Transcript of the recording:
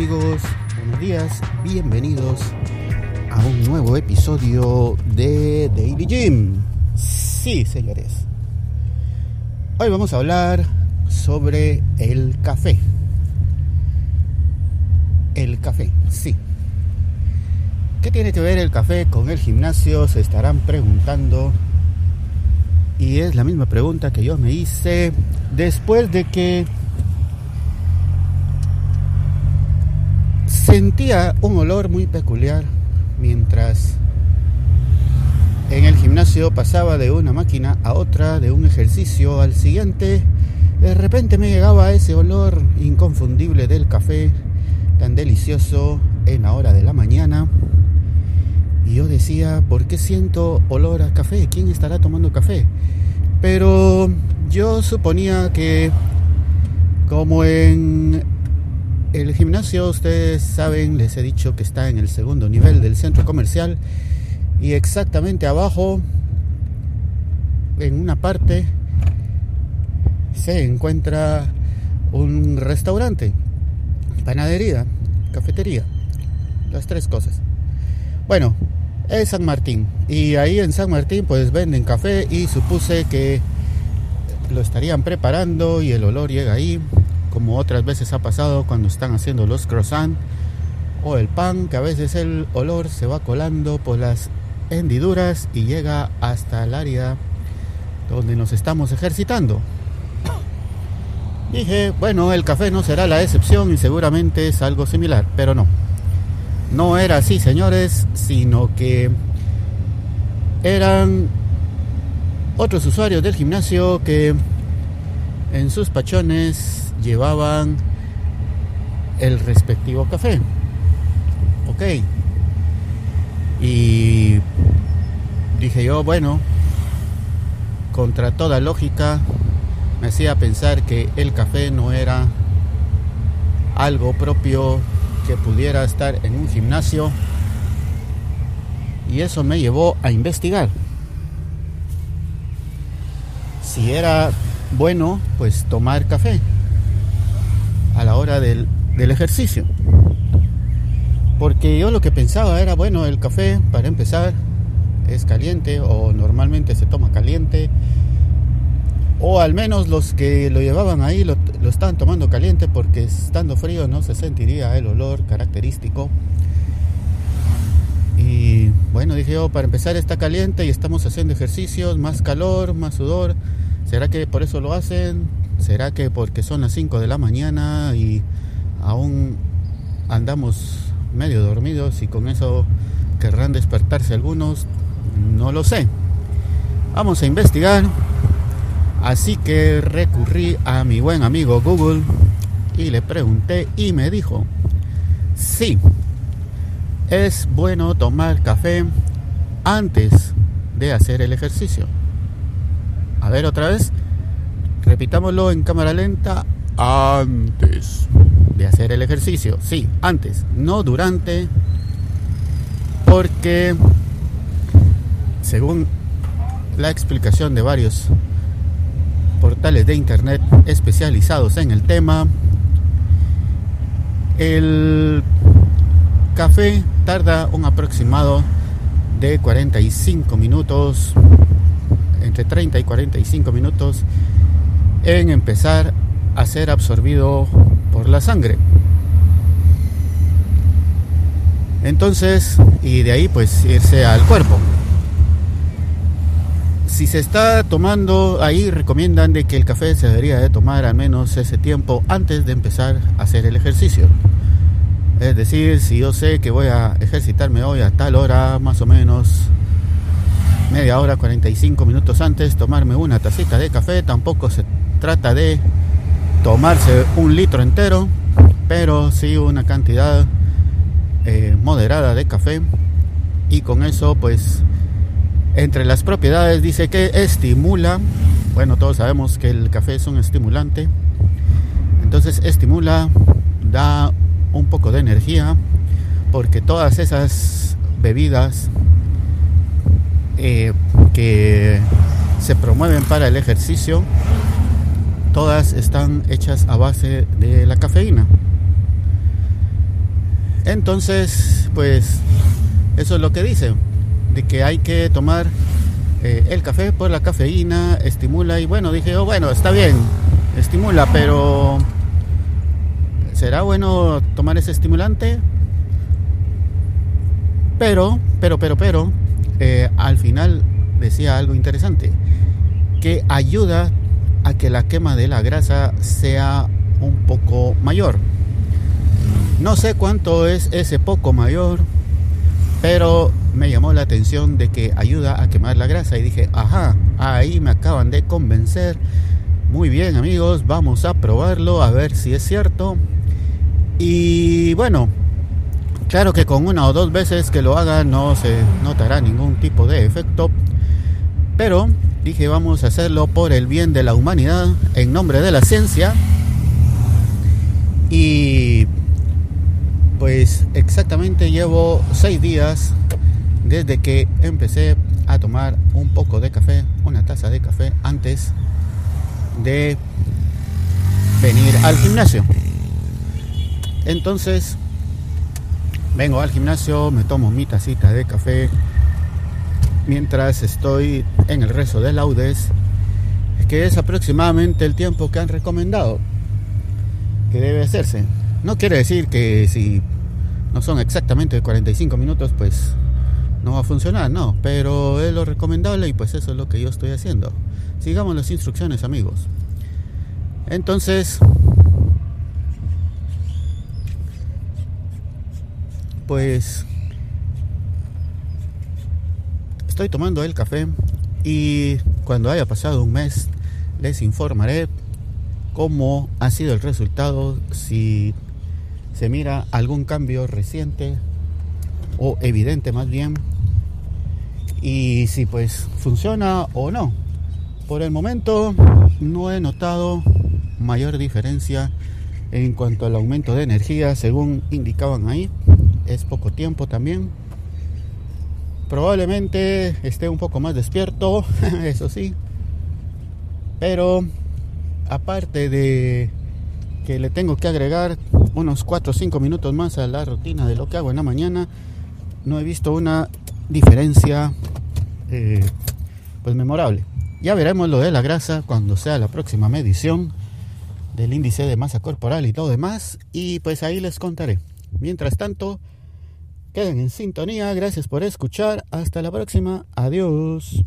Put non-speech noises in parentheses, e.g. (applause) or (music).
amigos? Buenos días, bienvenidos a un nuevo episodio de Daily Gym. Sí, señores. Hoy vamos a hablar sobre el café. El café, sí. ¿Qué tiene que ver el café con el gimnasio? Se estarán preguntando. Y es la misma pregunta que yo me hice después de que sentía un olor muy peculiar mientras en el gimnasio pasaba de una máquina a otra, de un ejercicio al siguiente. De repente me llegaba ese olor inconfundible del café, tan delicioso en la hora de la mañana. Y yo decía, ¿por qué siento olor a café? ¿Quién estará tomando café? Pero yo suponía que como en el gimnasio, ustedes saben, les he dicho que está en el segundo nivel del centro comercial y exactamente abajo, en una parte, se encuentra un restaurante, panadería, cafetería, las tres cosas. Bueno, es San Martín y ahí en San Martín pues venden café y supuse que lo estarían preparando y el olor llega ahí como otras veces ha pasado cuando están haciendo los croissants o el pan, que a veces el olor se va colando por las hendiduras y llega hasta el área donde nos estamos ejercitando. Dije, bueno, el café no será la excepción y seguramente es algo similar, pero no. No era así, señores, sino que eran otros usuarios del gimnasio que en sus pachones llevaban el respectivo café. Ok. Y dije yo, bueno, contra toda lógica, me hacía pensar que el café no era algo propio que pudiera estar en un gimnasio. Y eso me llevó a investigar. Si era bueno, pues tomar café a la hora del, ejercicio. Porque yo lo que pensaba era, bueno, el café, para empezar, es caliente o normalmente se toma caliente. O al menos los que lo llevaban ahí lo, lo estaban tomando caliente porque estando frío no se sentiría el olor característico. Y bueno, dije yo, para empezar está caliente y estamos haciendo ejercicios, más calor, más sudor. ¿Será que por eso lo hacen? ¿Será que porque son las 5 de la mañana y aún andamos medio dormidos y con eso querrán despertarse algunos? No lo sé. Vamos a investigar. Así que recurrí a mi buen amigo Google y le pregunté y me dijo, sí, es bueno tomar café antes de hacer el ejercicio. A ver otra vez. Repitámoslo en cámara lenta. Antes. De hacer el ejercicio. Sí, antes, no durante, porque según la explicación de varios portales de internet especializados en el tema, el café tarda un aproximado de 45 minutos, entre 30 y 45 minutos en empezar a ser absorbido por la sangre. Entonces, y de ahí pues irse al cuerpo. Si se está tomando, ahí recomiendan de que el café se debería de tomar al menos ese tiempo antes de empezar a hacer el ejercicio. Es decir, si yo sé que voy a ejercitarme hoy a tal hora, más o menos media hora, 45 minutos antes, tomarme una tacita de café, tampoco se trata de tomarse un litro entero, pero sí una cantidad eh, moderada de café. Y con eso pues entre las propiedades dice que estimula, bueno todos sabemos que el café es un estimulante, entonces estimula, da un poco de energía, porque todas esas bebidas eh, que se promueven para el ejercicio todas están hechas a base de la cafeína. Entonces, pues eso es lo que dice, de que hay que tomar eh, el café por la cafeína, estimula y bueno, dije, oh, bueno, está bien, estimula, pero ¿será bueno tomar ese estimulante? Pero, pero, pero, pero, eh, al final decía algo interesante, que ayuda a que la quema de la grasa sea un poco mayor. No sé cuánto es ese poco mayor, pero me llamó la atención de que ayuda a quemar la grasa y dije, ajá, ahí me acaban de convencer. Muy bien amigos, vamos a probarlo a ver si es cierto. Y bueno, claro que con una o dos veces que lo haga no se notará ningún tipo de efecto, pero dije vamos a hacerlo por el bien de la humanidad, en nombre de la ciencia. Y pues exactamente llevo seis días desde que empecé a tomar un poco de café, una taza de café antes de venir al gimnasio. Entonces, vengo al gimnasio, me tomo mi tacita de café mientras estoy en el rezo de laudes, que es aproximadamente el tiempo que han recomendado que debe hacerse. No quiere decir que si no son exactamente 45 minutos, pues no va a funcionar, no, pero es lo recomendable y pues eso es lo que yo estoy haciendo. Sigamos las instrucciones, amigos. Entonces, pues estoy tomando el café y cuando haya pasado un mes les informaré cómo ha sido el resultado, si se mira algún cambio reciente o evidente más bien y si pues funciona o no. Por el momento no he notado mayor diferencia en cuanto al aumento de energía según indicaban ahí. Es poco tiempo también. Probablemente esté un poco más despierto, (laughs) eso sí. Pero aparte de que le tengo que agregar unos 4 o 5 minutos más a la rutina de lo que hago en la mañana, no he visto una diferencia eh, pues memorable. Ya veremos lo de la grasa cuando sea la próxima medición del índice de masa corporal y todo demás. Y pues ahí les contaré. Mientras tanto, queden en sintonía. Gracias por escuchar. Hasta la próxima. Adiós.